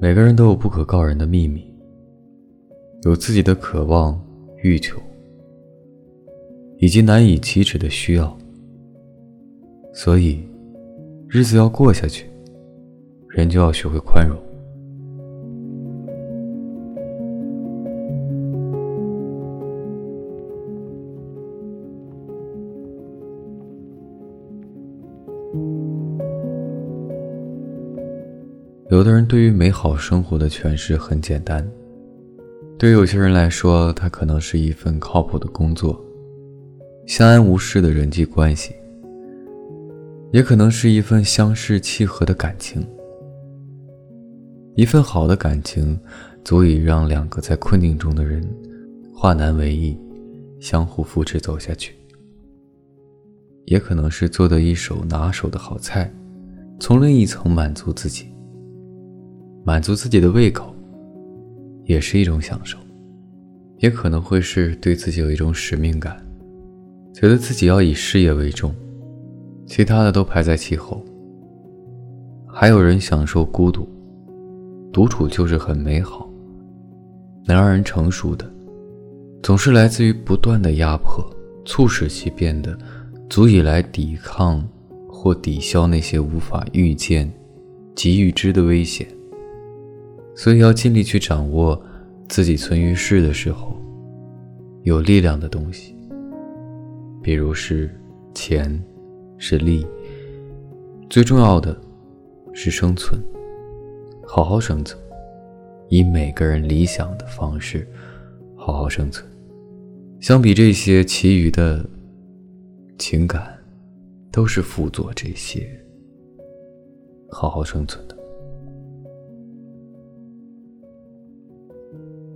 每个人都有不可告人的秘密，有自己的渴望、欲求，以及难以启齿的需要。所以，日子要过下去，人就要学会宽容。有的人对于美好生活的诠释很简单，对有些人来说，它可能是一份靠谱的工作，相安无事的人际关系，也可能是一份相视契合的感情。一份好的感情，足以让两个在困境中的人化难为易，相互扶持走下去。也可能是做的一手拿手的好菜，从另一层满足自己。满足自己的胃口，也是一种享受，也可能会是对自己有一种使命感，觉得自己要以事业为重，其他的都排在其后。还有人享受孤独，独处就是很美好，能让人成熟的，总是来自于不断的压迫，促使其变得足以来抵抗或抵消那些无法预见及预知的危险。所以要尽力去掌握自己存于世的时候有力量的东西，比如是钱，是力，最重要的是生存，好好生存，以每个人理想的方式好好生存。相比这些，其余的情感都是辅佐这些好好生存的。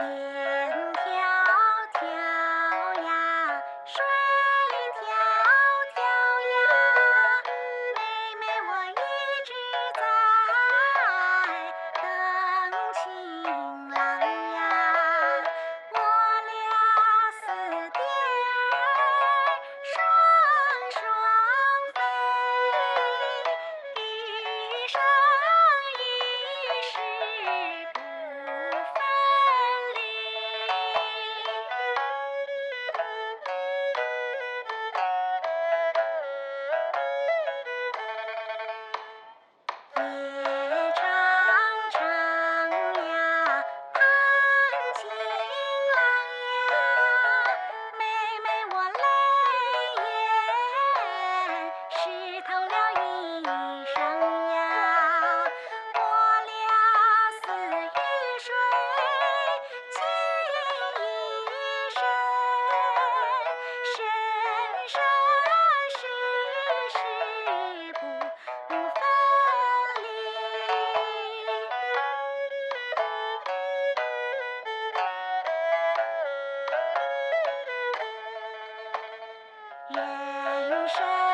Uh... 人生。